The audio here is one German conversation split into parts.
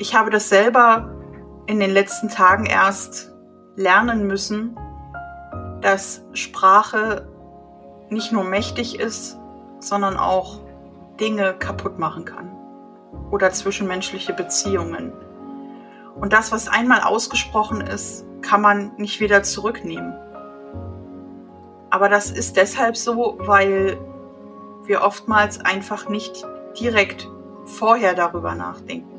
Ich habe das selber in den letzten Tagen erst lernen müssen, dass Sprache nicht nur mächtig ist, sondern auch Dinge kaputt machen kann oder zwischenmenschliche Beziehungen. Und das, was einmal ausgesprochen ist, kann man nicht wieder zurücknehmen. Aber das ist deshalb so, weil wir oftmals einfach nicht direkt vorher darüber nachdenken.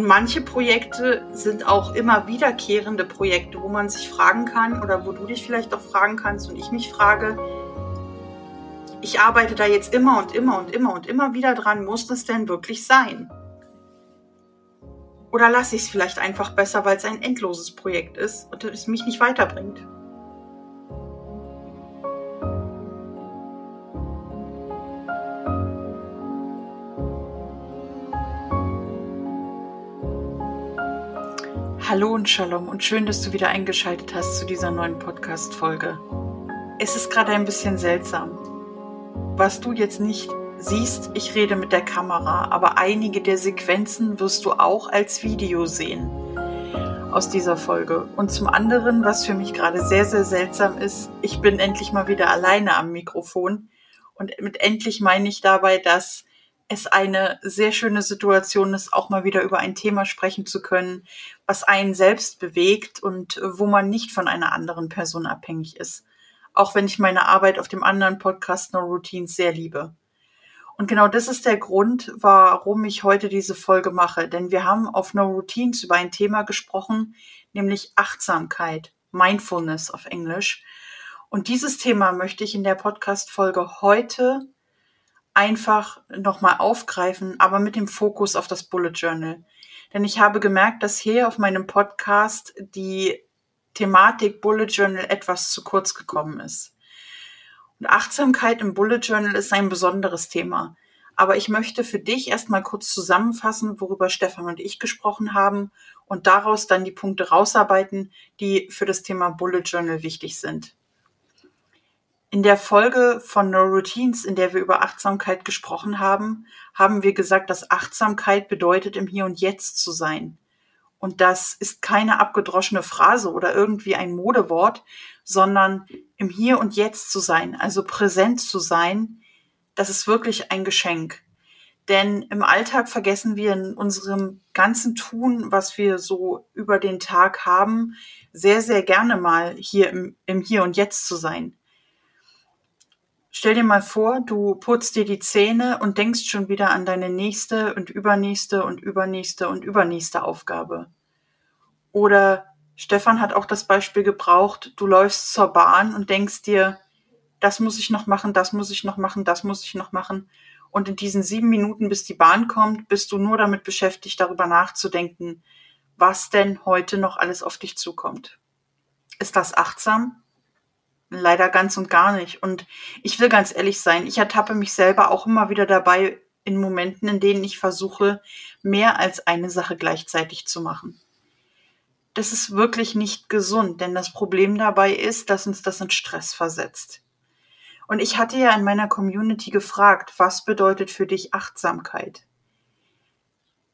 Und manche Projekte sind auch immer wiederkehrende Projekte, wo man sich fragen kann oder wo du dich vielleicht auch fragen kannst und ich mich frage, ich arbeite da jetzt immer und immer und immer und immer wieder dran, muss das denn wirklich sein? Oder lasse ich es vielleicht einfach besser, weil es ein endloses Projekt ist und es mich nicht weiterbringt? Hallo und Shalom und schön, dass du wieder eingeschaltet hast zu dieser neuen Podcast-Folge. Es ist gerade ein bisschen seltsam. Was du jetzt nicht siehst, ich rede mit der Kamera, aber einige der Sequenzen wirst du auch als Video sehen aus dieser Folge. Und zum anderen, was für mich gerade sehr, sehr seltsam ist, ich bin endlich mal wieder alleine am Mikrofon. Und mit endlich meine ich dabei, dass es eine sehr schöne Situation ist, auch mal wieder über ein Thema sprechen zu können, was einen selbst bewegt und wo man nicht von einer anderen Person abhängig ist. Auch wenn ich meine Arbeit auf dem anderen Podcast No Routines sehr liebe. Und genau das ist der Grund, warum ich heute diese Folge mache. Denn wir haben auf No Routines über ein Thema gesprochen, nämlich Achtsamkeit, Mindfulness auf Englisch. Und dieses Thema möchte ich in der Podcast-Folge heute einfach nochmal aufgreifen, aber mit dem Fokus auf das Bullet Journal. Denn ich habe gemerkt, dass hier auf meinem Podcast die Thematik Bullet Journal etwas zu kurz gekommen ist. Und Achtsamkeit im Bullet Journal ist ein besonderes Thema. Aber ich möchte für dich erstmal kurz zusammenfassen, worüber Stefan und ich gesprochen haben und daraus dann die Punkte rausarbeiten, die für das Thema Bullet Journal wichtig sind. In der Folge von No Routines, in der wir über Achtsamkeit gesprochen haben, haben wir gesagt, dass Achtsamkeit bedeutet, im Hier und Jetzt zu sein. Und das ist keine abgedroschene Phrase oder irgendwie ein Modewort, sondern im Hier und Jetzt zu sein, also präsent zu sein, das ist wirklich ein Geschenk. Denn im Alltag vergessen wir in unserem ganzen Tun, was wir so über den Tag haben, sehr, sehr gerne mal hier im, im Hier und Jetzt zu sein. Stell dir mal vor, du putzt dir die Zähne und denkst schon wieder an deine nächste und übernächste und übernächste und übernächste Aufgabe. Oder Stefan hat auch das Beispiel gebraucht, du läufst zur Bahn und denkst dir, das muss ich noch machen, das muss ich noch machen, das muss ich noch machen. Und in diesen sieben Minuten, bis die Bahn kommt, bist du nur damit beschäftigt, darüber nachzudenken, was denn heute noch alles auf dich zukommt. Ist das achtsam? Leider ganz und gar nicht. Und ich will ganz ehrlich sein, ich ertappe mich selber auch immer wieder dabei in Momenten, in denen ich versuche, mehr als eine Sache gleichzeitig zu machen. Das ist wirklich nicht gesund, denn das Problem dabei ist, dass uns das in Stress versetzt. Und ich hatte ja in meiner Community gefragt, was bedeutet für dich Achtsamkeit?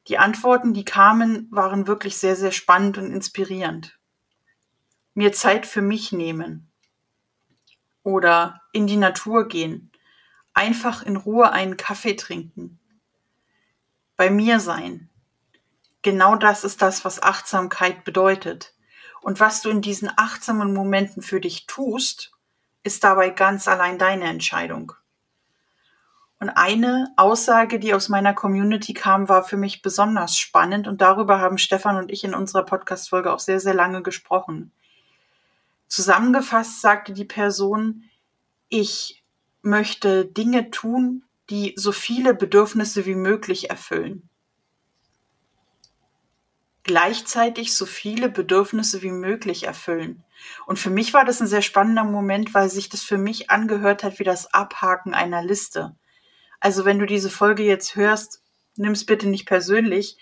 Die Antworten, die kamen, waren wirklich sehr, sehr spannend und inspirierend. Mir Zeit für mich nehmen, oder in die Natur gehen, einfach in Ruhe einen Kaffee trinken, bei mir sein. Genau das ist das, was Achtsamkeit bedeutet. Und was du in diesen achtsamen Momenten für dich tust, ist dabei ganz allein deine Entscheidung. Und eine Aussage, die aus meiner Community kam, war für mich besonders spannend und darüber haben Stefan und ich in unserer Podcast-Folge auch sehr, sehr lange gesprochen. Zusammengefasst sagte die Person, ich möchte Dinge tun, die so viele Bedürfnisse wie möglich erfüllen. Gleichzeitig so viele Bedürfnisse wie möglich erfüllen. Und für mich war das ein sehr spannender Moment, weil sich das für mich angehört hat wie das Abhaken einer Liste. Also wenn du diese Folge jetzt hörst, nimm's bitte nicht persönlich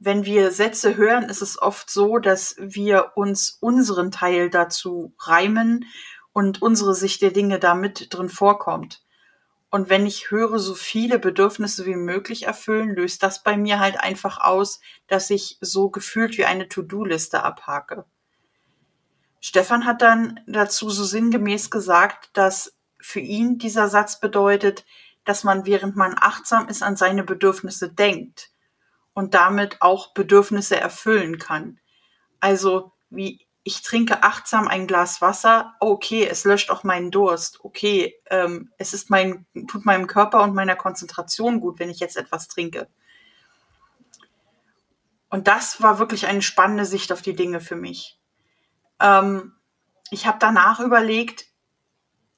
wenn wir Sätze hören, ist es oft so, dass wir uns unseren Teil dazu reimen und unsere Sicht der Dinge da mit drin vorkommt. Und wenn ich höre, so viele Bedürfnisse wie möglich erfüllen, löst das bei mir halt einfach aus, dass ich so gefühlt wie eine To-Do-Liste abhake. Stefan hat dann dazu so sinngemäß gesagt, dass für ihn dieser Satz bedeutet, dass man, während man achtsam ist, an seine Bedürfnisse denkt und damit auch Bedürfnisse erfüllen kann. Also wie ich trinke achtsam ein Glas Wasser, okay, es löscht auch meinen Durst, okay, ähm, es ist mein, tut meinem Körper und meiner Konzentration gut, wenn ich jetzt etwas trinke. Und das war wirklich eine spannende Sicht auf die Dinge für mich. Ähm, ich habe danach überlegt,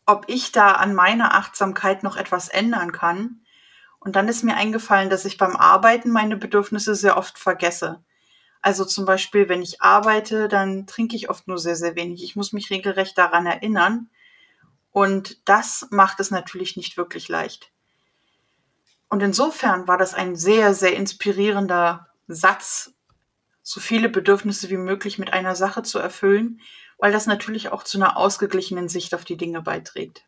ob ich da an meiner Achtsamkeit noch etwas ändern kann. Und dann ist mir eingefallen, dass ich beim Arbeiten meine Bedürfnisse sehr oft vergesse. Also zum Beispiel, wenn ich arbeite, dann trinke ich oft nur sehr, sehr wenig. Ich muss mich regelrecht daran erinnern. Und das macht es natürlich nicht wirklich leicht. Und insofern war das ein sehr, sehr inspirierender Satz, so viele Bedürfnisse wie möglich mit einer Sache zu erfüllen, weil das natürlich auch zu einer ausgeglichenen Sicht auf die Dinge beiträgt.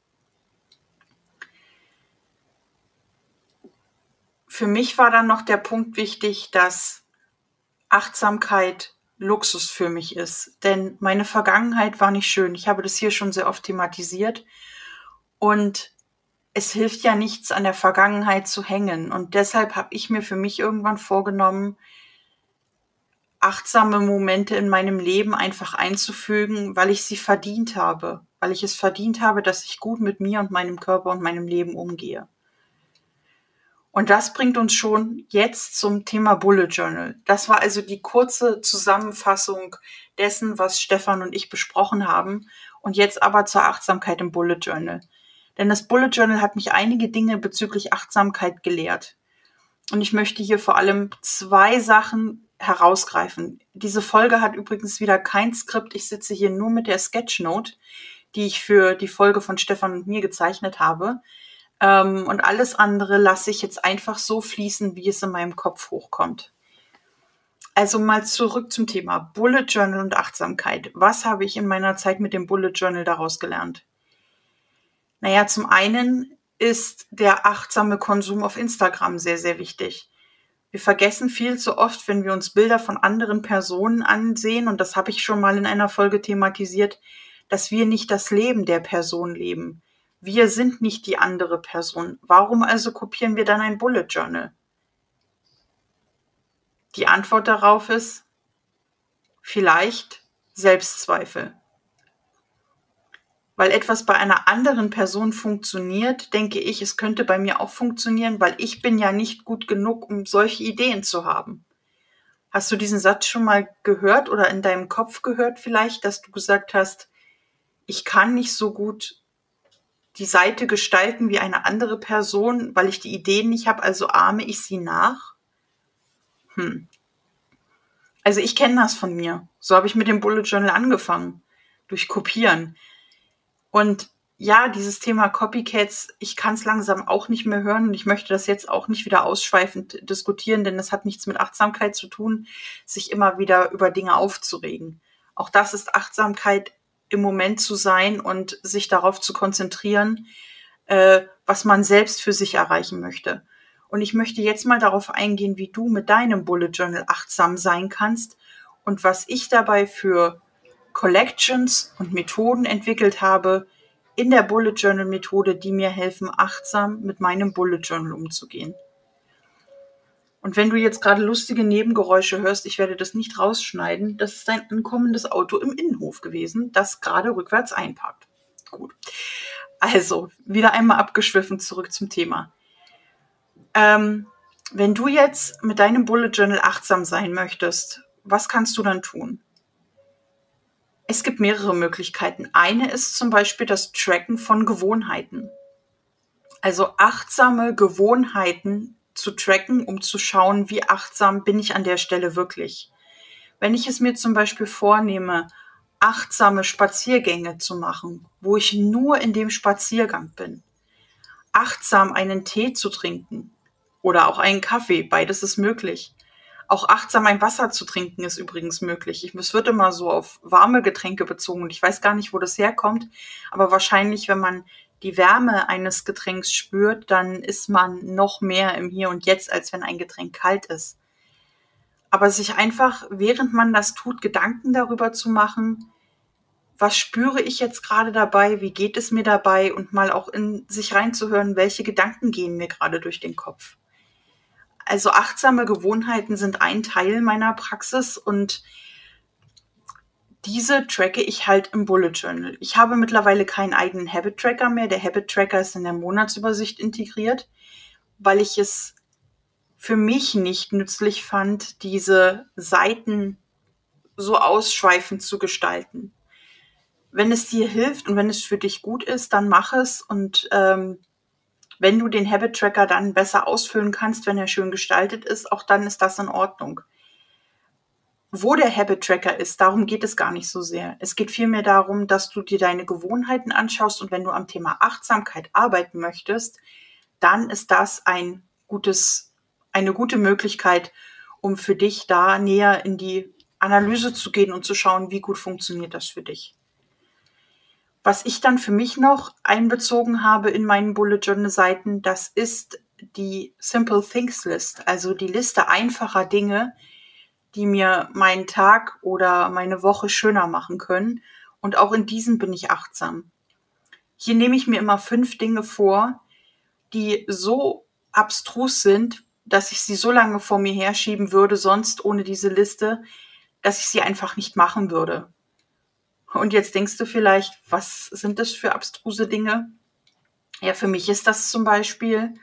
Für mich war dann noch der Punkt wichtig, dass Achtsamkeit Luxus für mich ist. Denn meine Vergangenheit war nicht schön. Ich habe das hier schon sehr oft thematisiert. Und es hilft ja nichts, an der Vergangenheit zu hängen. Und deshalb habe ich mir für mich irgendwann vorgenommen, achtsame Momente in meinem Leben einfach einzufügen, weil ich sie verdient habe. Weil ich es verdient habe, dass ich gut mit mir und meinem Körper und meinem Leben umgehe. Und das bringt uns schon jetzt zum Thema Bullet Journal. Das war also die kurze Zusammenfassung dessen, was Stefan und ich besprochen haben. Und jetzt aber zur Achtsamkeit im Bullet Journal. Denn das Bullet Journal hat mich einige Dinge bezüglich Achtsamkeit gelehrt. Und ich möchte hier vor allem zwei Sachen herausgreifen. Diese Folge hat übrigens wieder kein Skript. Ich sitze hier nur mit der Sketchnote, die ich für die Folge von Stefan und mir gezeichnet habe. Ähm, und alles andere lasse ich jetzt einfach so fließen, wie es in meinem Kopf hochkommt. Also mal zurück zum Thema Bullet Journal und Achtsamkeit. Was habe ich in meiner Zeit mit dem Bullet Journal daraus gelernt? Naja, zum einen ist der achtsame Konsum auf Instagram sehr, sehr wichtig. Wir vergessen viel zu oft, wenn wir uns Bilder von anderen Personen ansehen, und das habe ich schon mal in einer Folge thematisiert, dass wir nicht das Leben der Person leben. Wir sind nicht die andere Person. Warum also kopieren wir dann ein Bullet Journal? Die Antwort darauf ist vielleicht Selbstzweifel. Weil etwas bei einer anderen Person funktioniert, denke ich, es könnte bei mir auch funktionieren, weil ich bin ja nicht gut genug, um solche Ideen zu haben. Hast du diesen Satz schon mal gehört oder in deinem Kopf gehört vielleicht, dass du gesagt hast, ich kann nicht so gut die Seite gestalten wie eine andere Person, weil ich die Ideen nicht habe, also ahme ich sie nach? Hm. Also ich kenne das von mir. So habe ich mit dem Bullet Journal angefangen. Durch Kopieren. Und ja, dieses Thema Copycats, ich kann es langsam auch nicht mehr hören und ich möchte das jetzt auch nicht wieder ausschweifend diskutieren, denn es hat nichts mit Achtsamkeit zu tun, sich immer wieder über Dinge aufzuregen. Auch das ist Achtsamkeit im Moment zu sein und sich darauf zu konzentrieren, äh, was man selbst für sich erreichen möchte. Und ich möchte jetzt mal darauf eingehen, wie du mit deinem Bullet Journal achtsam sein kannst und was ich dabei für Collections und Methoden entwickelt habe in der Bullet Journal Methode, die mir helfen, achtsam mit meinem Bullet Journal umzugehen. Und wenn du jetzt gerade lustige Nebengeräusche hörst, ich werde das nicht rausschneiden, das ist ein ankommendes Auto im Innenhof gewesen, das gerade rückwärts einparkt. Gut. Also, wieder einmal abgeschwiffen zurück zum Thema. Ähm, wenn du jetzt mit deinem Bullet Journal achtsam sein möchtest, was kannst du dann tun? Es gibt mehrere Möglichkeiten. Eine ist zum Beispiel das Tracken von Gewohnheiten. Also achtsame Gewohnheiten zu tracken, um zu schauen, wie achtsam bin ich an der Stelle wirklich. Wenn ich es mir zum Beispiel vornehme, achtsame Spaziergänge zu machen, wo ich nur in dem Spaziergang bin, achtsam einen Tee zu trinken oder auch einen Kaffee, beides ist möglich, Auch achtsam ein Wasser zu trinken ist übrigens möglich. Ich, es wird immer so auf warme Getränke bezogen und ich weiß gar nicht, wo das herkommt. Aber wahrscheinlich, wenn man die Wärme eines Getränks spürt, dann ist man noch mehr im Hier und Jetzt, als wenn ein Getränk kalt ist. Aber sich einfach, während man das tut, Gedanken darüber zu machen, was spüre ich jetzt gerade dabei, wie geht es mir dabei und mal auch in sich reinzuhören, welche Gedanken gehen mir gerade durch den Kopf. Also achtsame Gewohnheiten sind ein Teil meiner Praxis und diese tracke ich halt im Bullet Journal. Ich habe mittlerweile keinen eigenen Habit Tracker mehr. Der Habit Tracker ist in der Monatsübersicht integriert, weil ich es für mich nicht nützlich fand, diese Seiten so ausschweifend zu gestalten. Wenn es dir hilft und wenn es für dich gut ist, dann mach es und ähm, wenn du den Habit Tracker dann besser ausfüllen kannst, wenn er schön gestaltet ist, auch dann ist das in Ordnung. Wo der Habit Tracker ist, darum geht es gar nicht so sehr. Es geht vielmehr darum, dass du dir deine Gewohnheiten anschaust und wenn du am Thema Achtsamkeit arbeiten möchtest, dann ist das ein gutes, eine gute Möglichkeit, um für dich da näher in die Analyse zu gehen und zu schauen, wie gut funktioniert das für dich. Was ich dann für mich noch einbezogen habe in meinen Bullet Journal Seiten, das ist die Simple Things List, also die Liste einfacher Dinge, die mir meinen Tag oder meine Woche schöner machen können. Und auch in diesen bin ich achtsam. Hier nehme ich mir immer fünf Dinge vor, die so abstrus sind, dass ich sie so lange vor mir herschieben würde, sonst ohne diese Liste, dass ich sie einfach nicht machen würde. Und jetzt denkst du vielleicht, was sind das für abstruse Dinge? Ja, für mich ist das zum Beispiel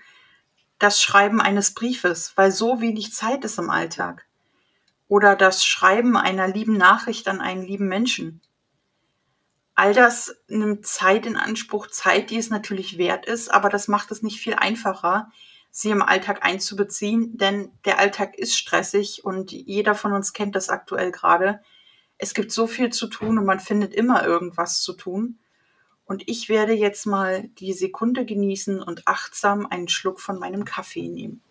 das Schreiben eines Briefes, weil so wenig Zeit ist im Alltag. Oder das Schreiben einer lieben Nachricht an einen lieben Menschen. All das nimmt Zeit in Anspruch, Zeit, die es natürlich wert ist, aber das macht es nicht viel einfacher, sie im Alltag einzubeziehen, denn der Alltag ist stressig und jeder von uns kennt das aktuell gerade es gibt so viel zu tun und man findet immer irgendwas zu tun. Und ich werde jetzt mal die Sekunde genießen und achtsam einen Schluck von meinem Kaffee nehmen.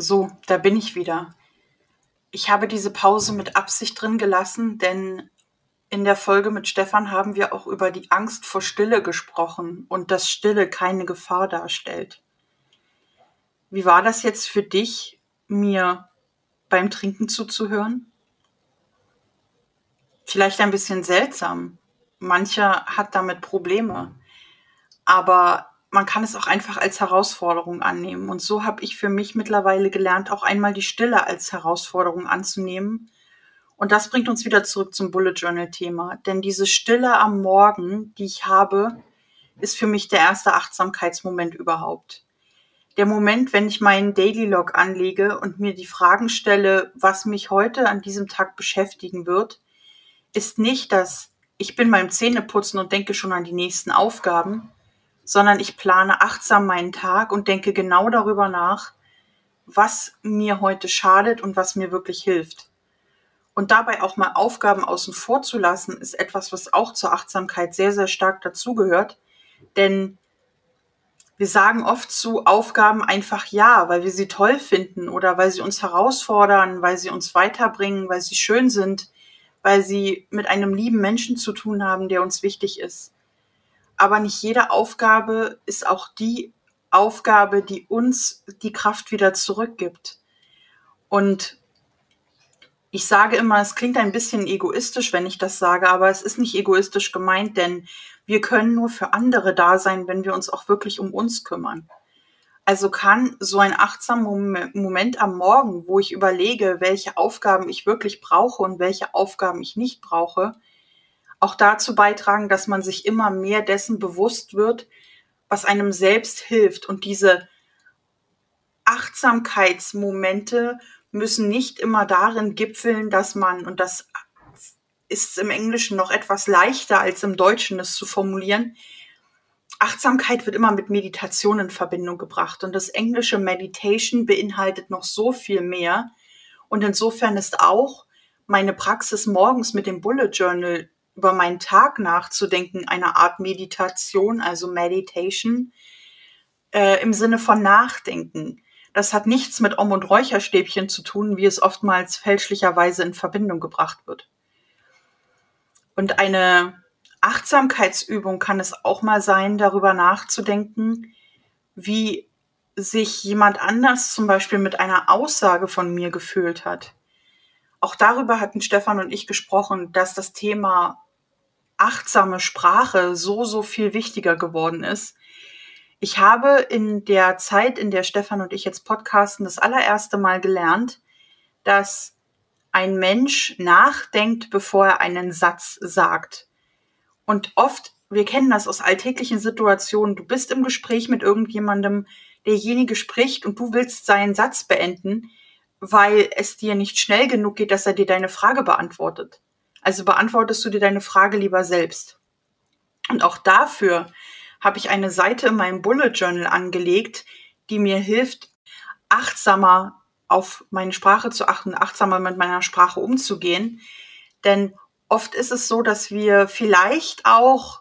So, da bin ich wieder. Ich habe diese Pause mit Absicht drin gelassen, denn in der Folge mit Stefan haben wir auch über die Angst vor Stille gesprochen und dass Stille keine Gefahr darstellt. Wie war das jetzt für dich, mir beim Trinken zuzuhören? Vielleicht ein bisschen seltsam. Mancher hat damit Probleme. Aber man kann es auch einfach als Herausforderung annehmen. Und so habe ich für mich mittlerweile gelernt, auch einmal die Stille als Herausforderung anzunehmen. Und das bringt uns wieder zurück zum Bullet Journal Thema. Denn diese Stille am Morgen, die ich habe, ist für mich der erste Achtsamkeitsmoment überhaupt. Der Moment, wenn ich meinen Daily Log anlege und mir die Fragen stelle, was mich heute an diesem Tag beschäftigen wird, ist nicht das, ich bin beim Zähneputzen und denke schon an die nächsten Aufgaben, sondern ich plane achtsam meinen Tag und denke genau darüber nach, was mir heute schadet und was mir wirklich hilft. Und dabei auch mal Aufgaben außen vor zu lassen, ist etwas, was auch zur Achtsamkeit sehr, sehr stark dazugehört. Denn wir sagen oft zu Aufgaben einfach ja, weil wir sie toll finden oder weil sie uns herausfordern, weil sie uns weiterbringen, weil sie schön sind, weil sie mit einem lieben Menschen zu tun haben, der uns wichtig ist aber nicht jede Aufgabe ist auch die Aufgabe, die uns die Kraft wieder zurückgibt. Und ich sage immer, es klingt ein bisschen egoistisch, wenn ich das sage, aber es ist nicht egoistisch gemeint, denn wir können nur für andere da sein, wenn wir uns auch wirklich um uns kümmern. Also kann so ein achtsamer Moment am Morgen, wo ich überlege, welche Aufgaben ich wirklich brauche und welche Aufgaben ich nicht brauche, auch dazu beitragen, dass man sich immer mehr dessen bewusst wird, was einem selbst hilft. Und diese Achtsamkeitsmomente müssen nicht immer darin gipfeln, dass man, und das ist im Englischen noch etwas leichter als im Deutschen, es zu formulieren, Achtsamkeit wird immer mit Meditation in Verbindung gebracht und das englische Meditation beinhaltet noch so viel mehr. Und insofern ist auch meine Praxis morgens mit dem Bullet Journal über meinen Tag nachzudenken eine Art Meditation, also Meditation äh, im Sinne von Nachdenken. Das hat nichts mit Om- und Räucherstäbchen zu tun, wie es oftmals fälschlicherweise in Verbindung gebracht wird. Und eine Achtsamkeitsübung kann es auch mal sein, darüber nachzudenken, wie sich jemand anders zum Beispiel mit einer Aussage von mir gefühlt hat. Auch darüber hatten Stefan und ich gesprochen, dass das Thema achtsame Sprache so, so viel wichtiger geworden ist. Ich habe in der Zeit, in der Stefan und ich jetzt podcasten, das allererste Mal gelernt, dass ein Mensch nachdenkt, bevor er einen Satz sagt. Und oft, wir kennen das aus alltäglichen Situationen, du bist im Gespräch mit irgendjemandem, derjenige spricht und du willst seinen Satz beenden, weil es dir nicht schnell genug geht, dass er dir deine Frage beantwortet. Also beantwortest du dir deine Frage lieber selbst. Und auch dafür habe ich eine Seite in meinem Bullet Journal angelegt, die mir hilft, achtsamer auf meine Sprache zu achten, achtsamer mit meiner Sprache umzugehen. Denn oft ist es so, dass wir vielleicht auch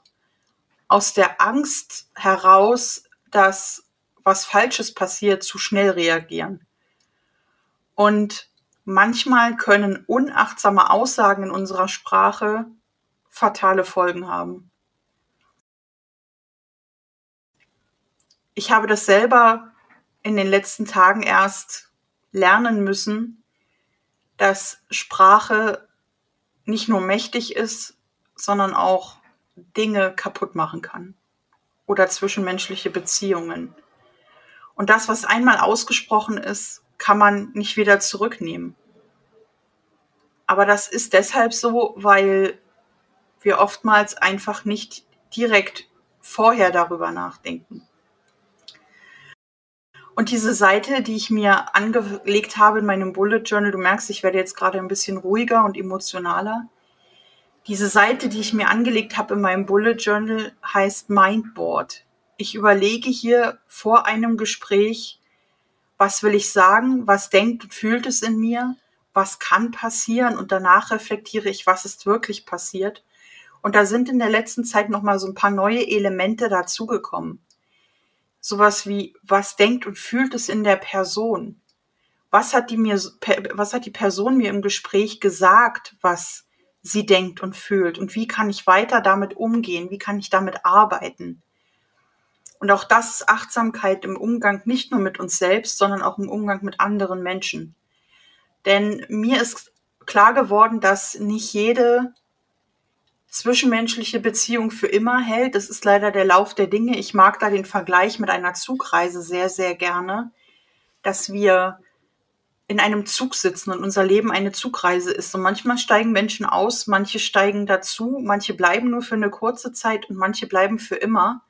aus der Angst heraus, dass was Falsches passiert, zu schnell reagieren. Und manchmal können unachtsame Aussagen in unserer Sprache fatale Folgen haben. Ich habe das selber in den letzten Tagen erst lernen müssen, dass Sprache nicht nur mächtig ist, sondern auch Dinge kaputt machen kann oder zwischenmenschliche Beziehungen. Und das, was einmal ausgesprochen ist, kann man nicht wieder zurücknehmen. Aber das ist deshalb so, weil wir oftmals einfach nicht direkt vorher darüber nachdenken. Und diese Seite, die ich mir angelegt habe in meinem Bullet Journal, du merkst, ich werde jetzt gerade ein bisschen ruhiger und emotionaler. Diese Seite, die ich mir angelegt habe in meinem Bullet Journal, heißt Mindboard. Ich überlege hier vor einem Gespräch, was will ich sagen, was denkt und fühlt es in mir, was kann passieren und danach reflektiere ich, was ist wirklich passiert. Und da sind in der letzten Zeit noch mal so ein paar neue Elemente dazugekommen sowas wie, was denkt und fühlt es in der Person? Was hat die mir, was hat die Person mir im Gespräch gesagt, was sie denkt und fühlt? Und wie kann ich weiter damit umgehen? Wie kann ich damit arbeiten? Und auch das ist Achtsamkeit im Umgang nicht nur mit uns selbst, sondern auch im Umgang mit anderen Menschen. Denn mir ist klar geworden, dass nicht jede zwischenmenschliche Beziehung für immer hält. Das ist leider der Lauf der Dinge. Ich mag da den Vergleich mit einer Zugreise sehr, sehr gerne, dass wir in einem Zug sitzen und unser Leben eine Zugreise ist. Und manchmal steigen Menschen aus, manche steigen dazu, manche bleiben nur für eine kurze Zeit und manche bleiben für immer.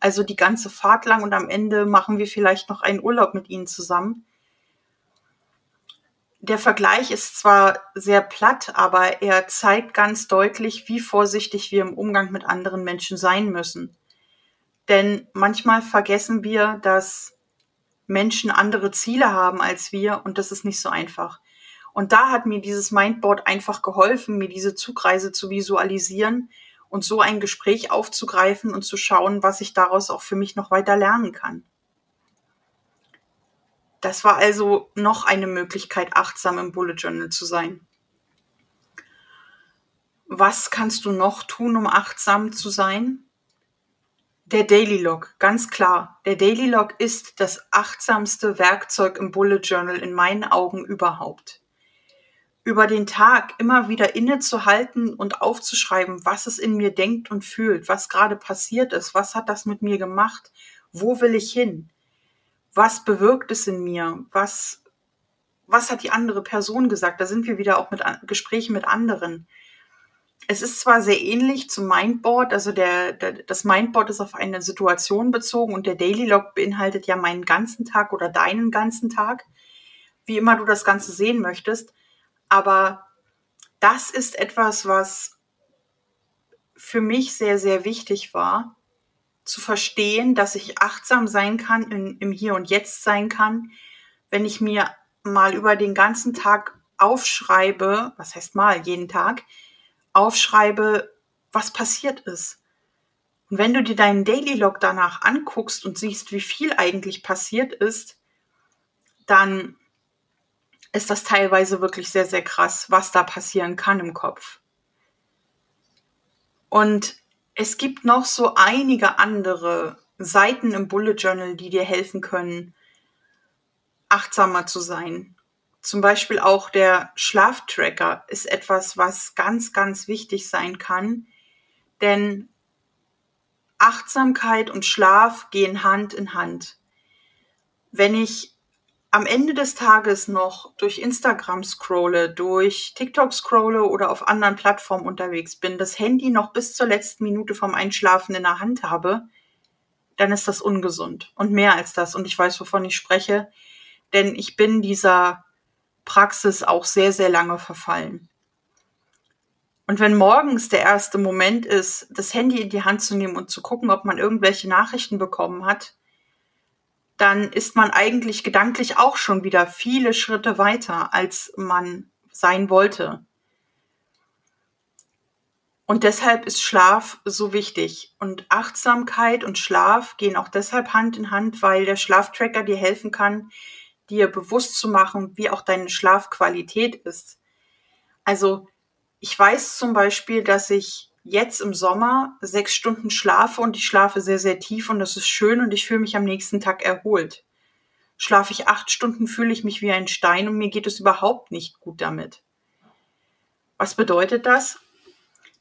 Also die ganze Fahrt lang und am Ende machen wir vielleicht noch einen Urlaub mit ihnen zusammen der Vergleich ist zwar sehr platt, aber er zeigt ganz deutlich, wie vorsichtig wir im Umgang mit anderen Menschen sein müssen. Denn manchmal vergessen wir, dass Menschen andere Ziele haben als wir und das ist nicht so einfach. Und da hat mir dieses Mindboard einfach geholfen, mir diese Zugreise zu visualisieren und so ein Gespräch aufzugreifen und zu schauen, was ich daraus auch für mich noch weiter lernen kann. Das war also noch eine Möglichkeit, achtsam im Bullet Journal zu sein. Was kannst du noch tun, um achtsam zu sein? Der Daily Log, ganz klar. Der Daily Log ist das achtsamste Werkzeug im Bullet Journal in meinen Augen überhaupt. Über den Tag immer wieder innezuhalten und aufzuschreiben, was es in mir denkt und fühlt, was gerade passiert ist, was hat das mit mir gemacht, wo will ich hin? was bewirkt es in mir? Was, was hat die andere Person gesagt? Da sind wir wieder auch mit Gesprächen mit anderen. Es ist zwar sehr ähnlich zum Mindboard, also der, der, das Mindboard ist auf eine Situation bezogen und der Daily Log beinhaltet ja meinen ganzen Tag oder deinen ganzen Tag, wie immer du das Ganze sehen möchtest. Aber das ist etwas, was für mich sehr, sehr wichtig war, zu verstehen, dass ich achtsam sein kann, in, im Hier und Jetzt sein kann, wenn ich mir mal über den ganzen Tag aufschreibe, was heißt mal, jeden Tag, aufschreibe, was passiert ist. Und wenn du dir deinen Daily Log danach anguckst und siehst, wie viel eigentlich passiert ist, dann ist das teilweise wirklich sehr, sehr krass, was da passieren kann im Kopf. Und es gibt noch so einige andere Seiten im Bullet Journal, die dir helfen können, achtsamer zu sein. Zum Beispiel auch der Schlaftracker ist etwas, was ganz, ganz wichtig sein kann, denn Achtsamkeit und Schlaf gehen Hand in Hand. Wenn ich am Ende des Tages noch durch Instagram scrolle, durch TikTok scrolle oder auf anderen Plattformen unterwegs bin, das Handy noch bis zur letzten Minute vom Einschlafen in der Hand habe, dann ist das ungesund. Und mehr als das. Und ich weiß, wovon ich spreche. Denn ich bin dieser Praxis auch sehr, sehr lange verfallen. Und wenn morgens der erste Moment ist, das Handy in die Hand zu nehmen und zu gucken, ob man irgendwelche Nachrichten bekommen hat, dann ist man eigentlich gedanklich auch schon wieder viele Schritte weiter, als man sein wollte. Und deshalb ist Schlaf so wichtig. Und Achtsamkeit und Schlaf gehen auch deshalb Hand in Hand, weil der Schlaftracker dir helfen kann, dir bewusst zu machen, wie auch deine Schlafqualität ist. Also ich weiß zum Beispiel, dass ich jetzt im Sommer sechs Stunden schlafe und ich schlafe sehr, sehr tief und das ist schön und ich fühle mich am nächsten Tag erholt. Schlafe ich acht Stunden, fühle ich mich wie ein Stein und mir geht es überhaupt nicht gut damit. Was bedeutet das?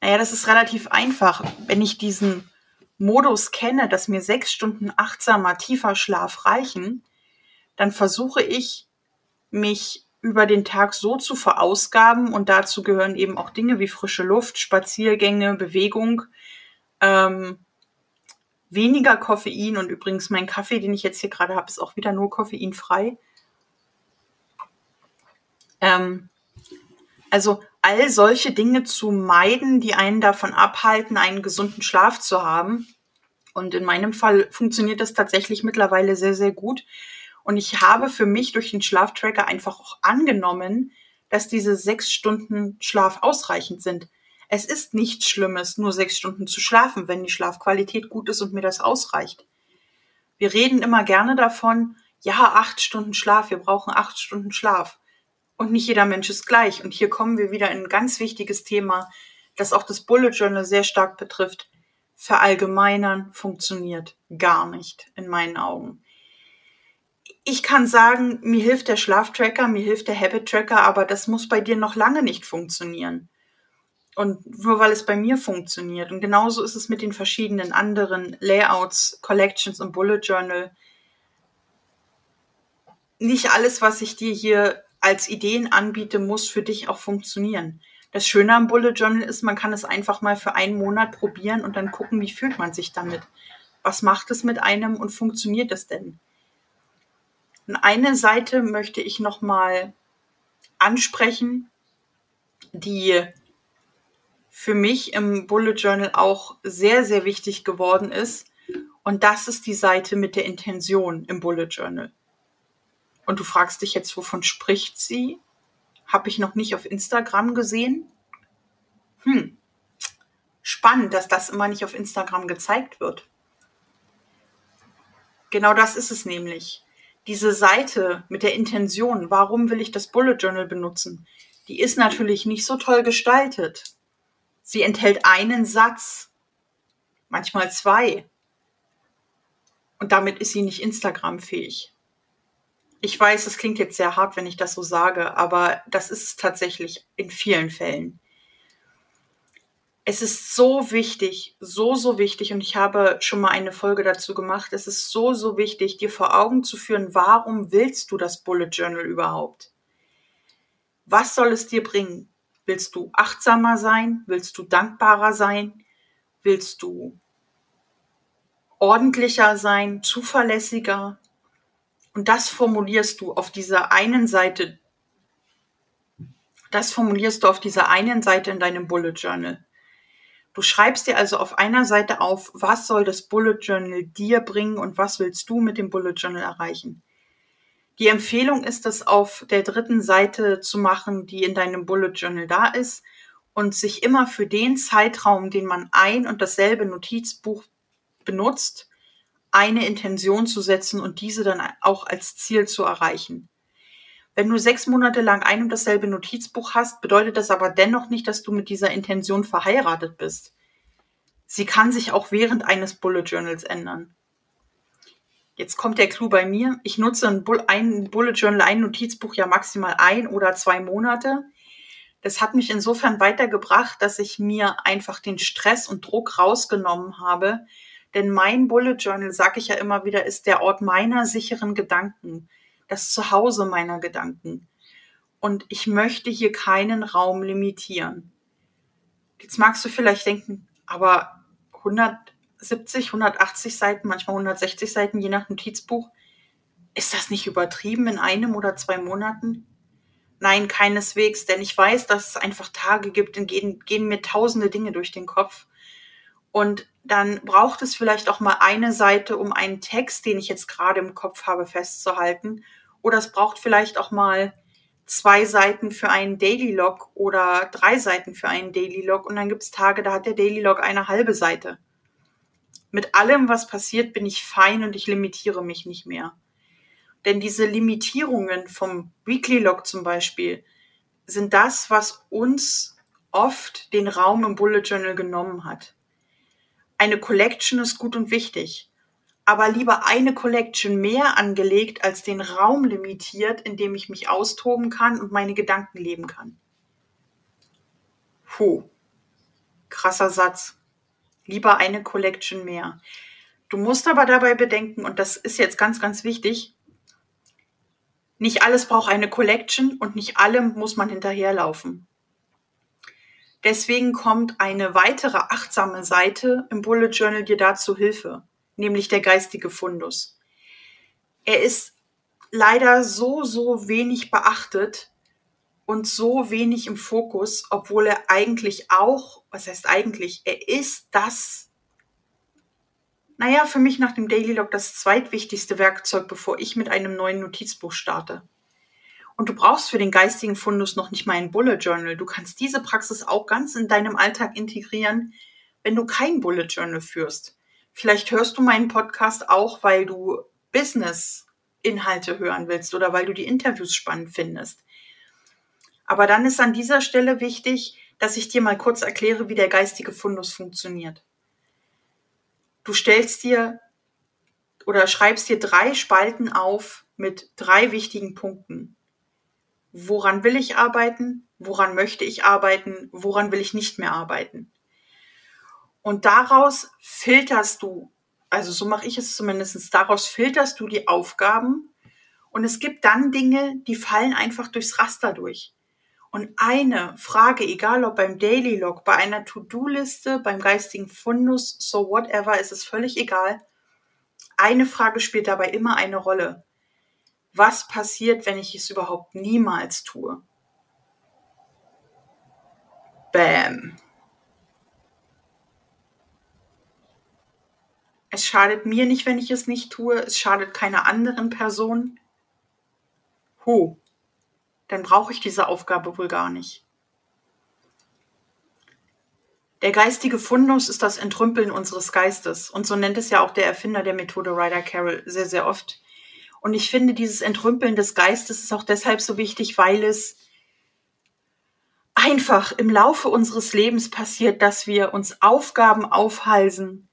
Naja, das ist relativ einfach. Wenn ich diesen Modus kenne, dass mir sechs Stunden achtsamer, tiefer Schlaf reichen, dann versuche ich, mich über den Tag so zu verausgaben und dazu gehören eben auch Dinge wie frische Luft, Spaziergänge, Bewegung, ähm, weniger Koffein und übrigens mein Kaffee, den ich jetzt hier gerade habe, ist auch wieder nur koffeinfrei. Ähm, also all solche Dinge zu meiden, die einen davon abhalten, einen gesunden Schlaf zu haben. Und in meinem Fall funktioniert das tatsächlich mittlerweile sehr, sehr gut, und ich habe für mich durch den Schlaftracker einfach auch angenommen, dass diese sechs Stunden Schlaf ausreichend sind. Es ist nichts Schlimmes, nur sechs Stunden zu schlafen, wenn die Schlafqualität gut ist und mir das ausreicht. Wir reden immer gerne davon, ja, acht Stunden Schlaf, wir brauchen acht Stunden Schlaf. Und nicht jeder Mensch ist gleich. Und hier kommen wir wieder in ein ganz wichtiges Thema, das auch das Bullet Journal sehr stark betrifft. Verallgemeinern funktioniert gar nicht in meinen Augen ich kann sagen, mir hilft der Schlaftracker, mir hilft der Habit Tracker, aber das muss bei dir noch lange nicht funktionieren. Und nur weil es bei mir funktioniert. Und genauso ist es mit den verschiedenen anderen Layouts, Collections und Bullet Journal. Nicht alles, was ich dir hier als Ideen anbiete, muss für dich auch funktionieren. Das Schöne am Bullet Journal ist, man kann es einfach mal für einen Monat probieren und dann gucken, wie fühlt man sich damit. Was macht es mit einem und funktioniert es denn? Und eine Seite möchte ich noch mal ansprechen, die für mich im Bullet Journal auch sehr, sehr wichtig geworden ist. Und das ist die Seite mit der Intention im Bullet Journal. Und du fragst dich jetzt, wovon spricht sie? Habe ich noch nicht auf Instagram gesehen. Hm, spannend, dass das immer nicht auf Instagram gezeigt wird. Genau das ist es nämlich diese Seite mit der Intention, warum will ich das Bullet Journal benutzen, die ist natürlich nicht so toll gestaltet. Sie enthält einen Satz, manchmal zwei. Und damit ist sie nicht Instagram-fähig. Ich weiß, es klingt jetzt sehr hart, wenn ich das so sage, aber das ist es tatsächlich in vielen Fällen es ist so wichtig, so, so wichtig, und ich habe schon mal eine Folge dazu gemacht, es ist so, so wichtig, dir vor Augen zu führen, warum willst du das Bullet Journal überhaupt? Was soll es dir bringen? Willst du achtsamer sein? Willst du dankbarer sein? Willst du ordentlicher sein, zuverlässiger? Und das formulierst du auf dieser einen Seite. Das formulierst du auf dieser einen Seite in deinem Bullet Journal. Du schreibst dir also auf einer Seite auf, was soll das Bullet Journal dir bringen und was willst du mit dem Bullet Journal erreichen. Die Empfehlung ist, das auf der dritten Seite zu machen, die in deinem Bullet Journal da ist und sich immer für den Zeitraum, den man ein und dasselbe Notizbuch benutzt, eine Intention zu setzen und diese dann auch als Ziel zu erreichen. Wenn du sechs Monate lang ein und dasselbe Notizbuch hast, bedeutet das aber dennoch nicht, dass du mit dieser Intention verheiratet bist. Sie kann sich auch während eines Bullet Journals ändern. Jetzt kommt der Clou bei mir. Ich nutze ein, Bull ein Bullet Journal, ein Notizbuch ja maximal ein oder zwei Monate. Das hat mich insofern weitergebracht, dass ich mir einfach den Stress und Druck rausgenommen habe. Denn mein Bullet Journal, sage ich ja immer wieder, ist der Ort meiner sicheren Gedanken, das Zuhause meiner Gedanken. Und ich möchte hier keinen Raum limitieren. Jetzt magst du vielleicht denken, aber 100 170, 180 Seiten, manchmal 160 Seiten, je nach Notizbuch. Ist das nicht übertrieben in einem oder zwei Monaten? Nein, keineswegs, denn ich weiß, dass es einfach Tage gibt, in denen gehen mir tausende Dinge durch den Kopf. Und dann braucht es vielleicht auch mal eine Seite, um einen Text, den ich jetzt gerade im Kopf habe, festzuhalten. Oder es braucht vielleicht auch mal zwei Seiten für einen Daily Log oder drei Seiten für einen Daily Log. Und dann gibt es Tage, da hat der Daily Log eine halbe Seite mit allem, was passiert, bin ich fein und ich limitiere mich nicht mehr. Denn diese Limitierungen vom Weekly Log zum Beispiel sind das, was uns oft den Raum im Bullet Journal genommen hat. Eine Collection ist gut und wichtig, aber lieber eine Collection mehr angelegt als den Raum limitiert, in dem ich mich austoben kann und meine Gedanken leben kann. Puh, krasser Satz lieber eine Collection mehr. Du musst aber dabei bedenken, und das ist jetzt ganz, ganz wichtig, nicht alles braucht eine Collection und nicht allem muss man hinterherlaufen. Deswegen kommt eine weitere achtsame Seite im Bullet Journal dir dazu Hilfe, nämlich der geistige Fundus. Er ist leider so, so wenig beachtet und so wenig im Fokus, obwohl er eigentlich auch, was heißt eigentlich, er ist das, naja, für mich nach dem Daily Log das zweitwichtigste Werkzeug, bevor ich mit einem neuen Notizbuch starte. Und du brauchst für den geistigen Fundus noch nicht mal ein Bullet Journal. Du kannst diese Praxis auch ganz in deinem Alltag integrieren, wenn du kein Bullet Journal führst. Vielleicht hörst du meinen Podcast auch, weil du Business Inhalte hören willst oder weil du die Interviews spannend findest. Aber dann ist an dieser Stelle wichtig, dass ich dir mal kurz erkläre, wie der geistige Fundus funktioniert. Du stellst dir oder schreibst dir drei Spalten auf mit drei wichtigen Punkten. Woran will ich arbeiten? Woran möchte ich arbeiten? Woran will ich nicht mehr arbeiten? Und daraus filterst du, also so mache ich es zumindest, daraus filterst du die Aufgaben und es gibt dann Dinge, die fallen einfach durchs Raster durch. Und eine Frage, egal ob beim Daily Log, bei einer To-Do-Liste, beim geistigen Fundus, so whatever, ist es völlig egal. Eine Frage spielt dabei immer eine Rolle. Was passiert, wenn ich es überhaupt niemals tue? Bam. Es schadet mir nicht, wenn ich es nicht tue. Es schadet keiner anderen Person. Huh dann brauche ich diese Aufgabe wohl gar nicht. Der geistige Fundus ist das Entrümpeln unseres Geistes. Und so nennt es ja auch der Erfinder der Methode Ryder Carroll sehr, sehr oft. Und ich finde, dieses Entrümpeln des Geistes ist auch deshalb so wichtig, weil es einfach im Laufe unseres Lebens passiert, dass wir uns Aufgaben aufhalsen,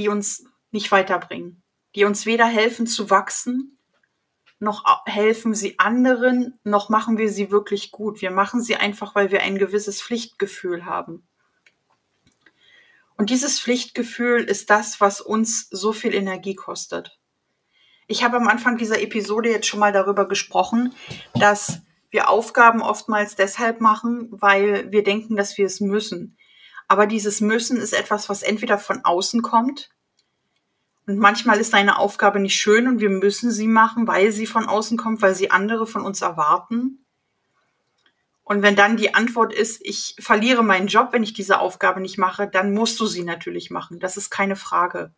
die uns nicht weiterbringen, die uns weder helfen zu wachsen, noch helfen sie anderen, noch machen wir sie wirklich gut. Wir machen sie einfach, weil wir ein gewisses Pflichtgefühl haben. Und dieses Pflichtgefühl ist das, was uns so viel Energie kostet. Ich habe am Anfang dieser Episode jetzt schon mal darüber gesprochen, dass wir Aufgaben oftmals deshalb machen, weil wir denken, dass wir es müssen. Aber dieses Müssen ist etwas, was entweder von außen kommt, und manchmal ist eine Aufgabe nicht schön und wir müssen sie machen, weil sie von außen kommt, weil sie andere von uns erwarten. Und wenn dann die Antwort ist, ich verliere meinen Job, wenn ich diese Aufgabe nicht mache, dann musst du sie natürlich machen. Das ist keine Frage.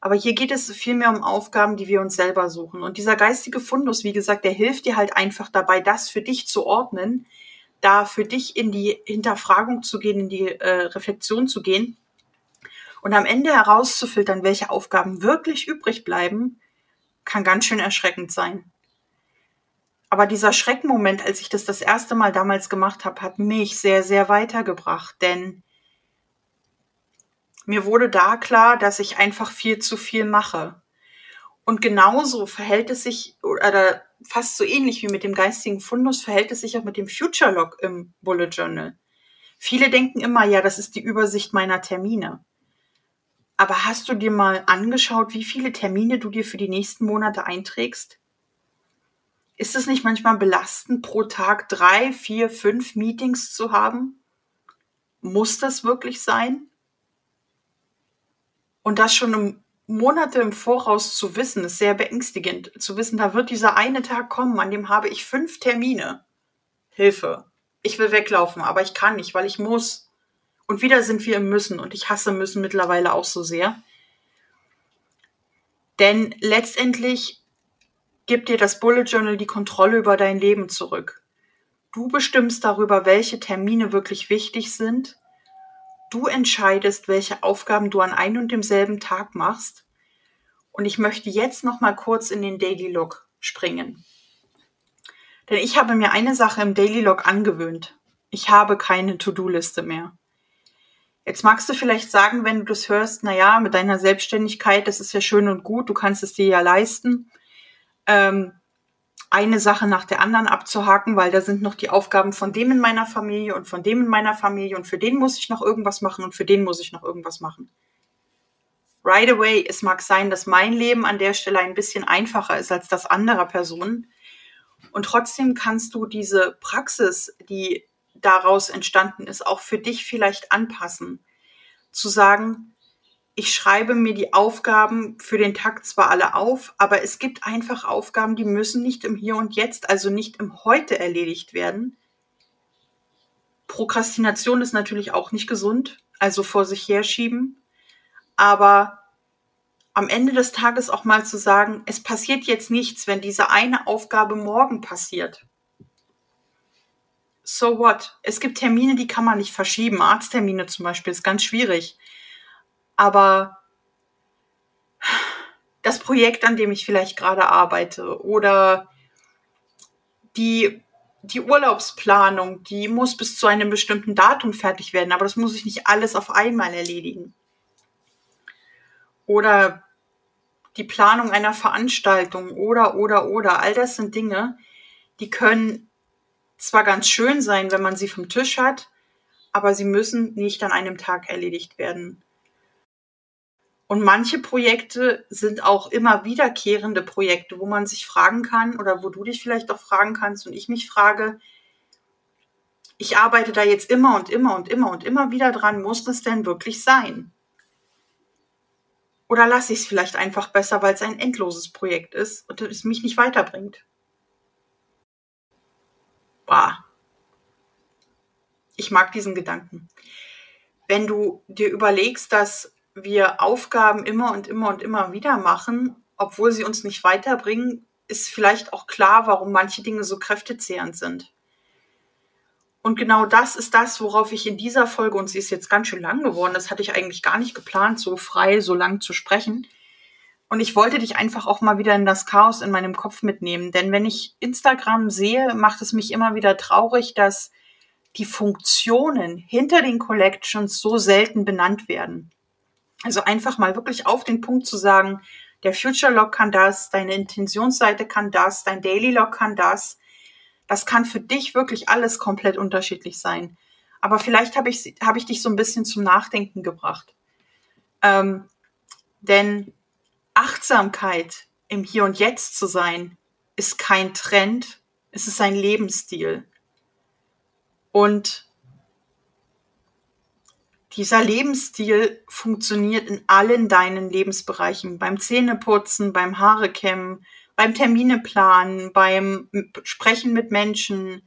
Aber hier geht es vielmehr um Aufgaben, die wir uns selber suchen. Und dieser geistige Fundus, wie gesagt, der hilft dir halt einfach dabei, das für dich zu ordnen, da für dich in die Hinterfragung zu gehen, in die äh, Reflexion zu gehen und am Ende herauszufiltern, welche Aufgaben wirklich übrig bleiben, kann ganz schön erschreckend sein. Aber dieser Schreckmoment, als ich das das erste Mal damals gemacht habe, hat mich sehr, sehr weitergebracht. Denn mir wurde da klar, dass ich einfach viel zu viel mache. Und genauso verhält es sich, oder fast so ähnlich wie mit dem geistigen Fundus, verhält es sich auch mit dem Future Log im Bullet Journal. Viele denken immer, ja, das ist die Übersicht meiner Termine. Aber hast du dir mal angeschaut, wie viele Termine du dir für die nächsten Monate einträgst? Ist es nicht manchmal belastend, pro Tag drei, vier, fünf Meetings zu haben? Muss das wirklich sein? Und das schon Monate im Voraus zu wissen, ist sehr beängstigend. Zu wissen, da wird dieser eine Tag kommen, an dem habe ich fünf Termine. Hilfe. Ich will weglaufen, aber ich kann nicht, weil ich muss. Und wieder sind wir im Müssen und ich hasse Müssen mittlerweile auch so sehr. Denn letztendlich gibt dir das Bullet Journal die Kontrolle über dein Leben zurück. Du bestimmst darüber, welche Termine wirklich wichtig sind Du entscheidest, welche Aufgaben du an einem und demselben Tag machst. Und ich möchte jetzt noch mal kurz in den Daily Log springen. Denn ich habe mir eine Sache im Daily Log angewöhnt. Ich habe keine To-Do-Liste mehr. Jetzt magst du vielleicht sagen, wenn du das hörst, na ja, mit deiner Selbstständigkeit, das ist ja schön und gut, du kannst es dir ja leisten. Ähm, eine Sache nach der anderen abzuhaken, weil da sind noch die Aufgaben von dem in meiner Familie und von dem in meiner Familie und für den muss ich noch irgendwas machen und für den muss ich noch irgendwas machen. Right away, es mag sein, dass mein Leben an der Stelle ein bisschen einfacher ist als das anderer Personen. Und trotzdem kannst du diese Praxis, die daraus entstanden ist, auch für dich vielleicht anpassen. Zu sagen, ich schreibe mir die Aufgaben für den Tag zwar alle auf, aber es gibt einfach Aufgaben, die müssen nicht im Hier und Jetzt, also nicht im Heute erledigt werden. Prokrastination ist natürlich auch nicht gesund, also vor sich herschieben. Aber am Ende des Tages auch mal zu sagen, es passiert jetzt nichts, wenn diese eine Aufgabe morgen passiert. So what? Es gibt Termine, die kann man nicht verschieben. Arzttermine zum Beispiel ist ganz schwierig aber das Projekt, an dem ich vielleicht gerade arbeite oder die, die Urlaubsplanung, die muss bis zu einem bestimmten Datum fertig werden, aber das muss ich nicht alles auf einmal erledigen. Oder die Planung einer Veranstaltung oder, oder, oder. All das sind Dinge, die können zwar ganz schön sein, wenn man sie vom Tisch hat, aber sie müssen nicht an einem Tag erledigt werden. Und manche Projekte sind auch immer wiederkehrende Projekte, wo man sich fragen kann oder wo du dich vielleicht auch fragen kannst und ich mich frage, ich arbeite da jetzt immer und immer und immer und immer wieder dran, muss das denn wirklich sein? Oder lasse ich es vielleicht einfach besser, weil es ein endloses Projekt ist und es mich nicht weiterbringt? Bah. Ich mag diesen Gedanken. Wenn du dir überlegst, dass wir Aufgaben immer und immer und immer wieder machen, obwohl sie uns nicht weiterbringen, ist vielleicht auch klar, warum manche Dinge so kräftezehrend sind. Und genau das ist das, worauf ich in dieser Folge, und sie ist jetzt ganz schön lang geworden, das hatte ich eigentlich gar nicht geplant, so frei, so lang zu sprechen. Und ich wollte dich einfach auch mal wieder in das Chaos in meinem Kopf mitnehmen. Denn wenn ich Instagram sehe, macht es mich immer wieder traurig, dass die Funktionen hinter den Collections so selten benannt werden. Also einfach mal wirklich auf den Punkt zu sagen, der Future Log kann das, deine Intentionsseite kann das, dein Daily Log kann das. Das kann für dich wirklich alles komplett unterschiedlich sein. Aber vielleicht habe ich, hab ich dich so ein bisschen zum Nachdenken gebracht. Ähm, denn Achtsamkeit im Hier und Jetzt zu sein, ist kein Trend, es ist ein Lebensstil. Und dieser Lebensstil funktioniert in allen deinen Lebensbereichen. Beim Zähneputzen, beim Haarekämmen, beim Termineplanen, beim Sprechen mit Menschen,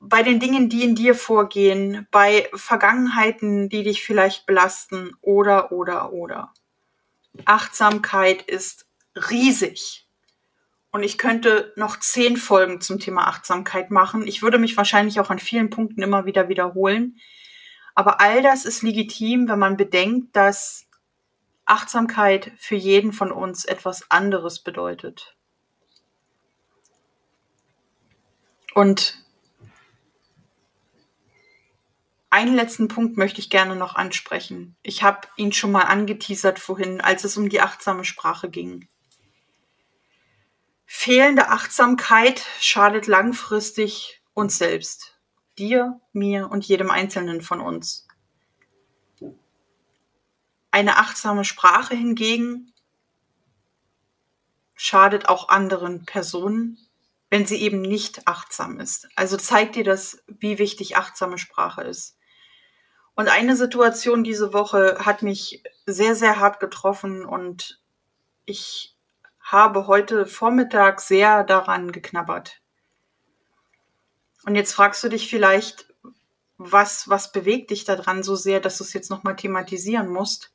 bei den Dingen, die in dir vorgehen, bei Vergangenheiten, die dich vielleicht belasten oder, oder, oder. Achtsamkeit ist riesig. Und ich könnte noch zehn Folgen zum Thema Achtsamkeit machen. Ich würde mich wahrscheinlich auch an vielen Punkten immer wieder wiederholen. Aber all das ist legitim, wenn man bedenkt, dass Achtsamkeit für jeden von uns etwas anderes bedeutet. Und einen letzten Punkt möchte ich gerne noch ansprechen. Ich habe ihn schon mal angeteasert vorhin, als es um die achtsame Sprache ging. Fehlende Achtsamkeit schadet langfristig uns selbst. Dir, mir und jedem Einzelnen von uns. Eine achtsame Sprache hingegen schadet auch anderen Personen, wenn sie eben nicht achtsam ist. Also zeigt dir das, wie wichtig achtsame Sprache ist. Und eine Situation diese Woche hat mich sehr, sehr hart getroffen und ich habe heute Vormittag sehr daran geknabbert. Und jetzt fragst du dich vielleicht, was, was bewegt dich daran so sehr, dass du es jetzt nochmal thematisieren musst?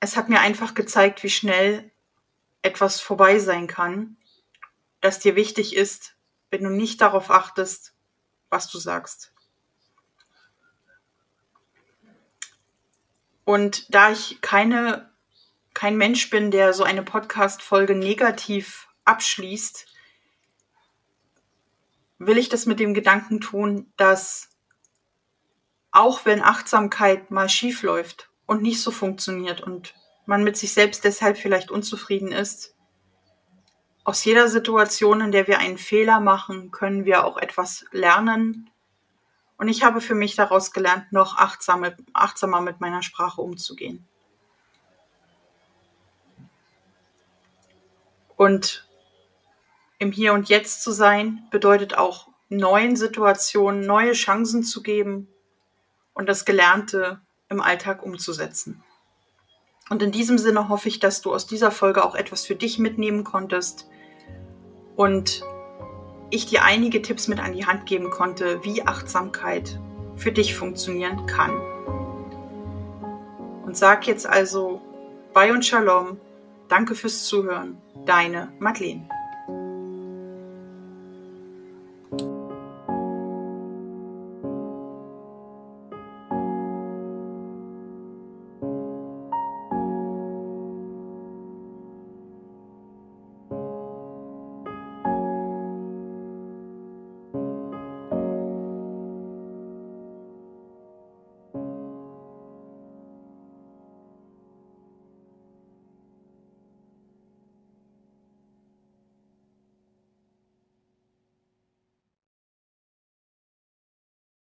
es hat mir einfach gezeigt, wie schnell etwas vorbei sein kann, das dir wichtig ist, wenn du nicht darauf achtest, was du sagst. Und da ich keine, kein Mensch bin, der so eine Podcast-Folge negativ abschließt, will ich das mit dem Gedanken tun, dass auch wenn Achtsamkeit mal schief läuft und nicht so funktioniert und man mit sich selbst deshalb vielleicht unzufrieden ist. Aus jeder Situation, in der wir einen Fehler machen, können wir auch etwas lernen. Und ich habe für mich daraus gelernt, noch achtsame, achtsamer mit meiner Sprache umzugehen. Und im Hier und Jetzt zu sein, bedeutet auch neuen Situationen neue Chancen zu geben und das Gelernte im Alltag umzusetzen. Und in diesem Sinne hoffe ich, dass du aus dieser Folge auch etwas für dich mitnehmen konntest und ich dir einige Tipps mit an die Hand geben konnte, wie Achtsamkeit für dich funktionieren kann. Und sag jetzt also Bye und Shalom. Danke fürs Zuhören. Deine Madeleine.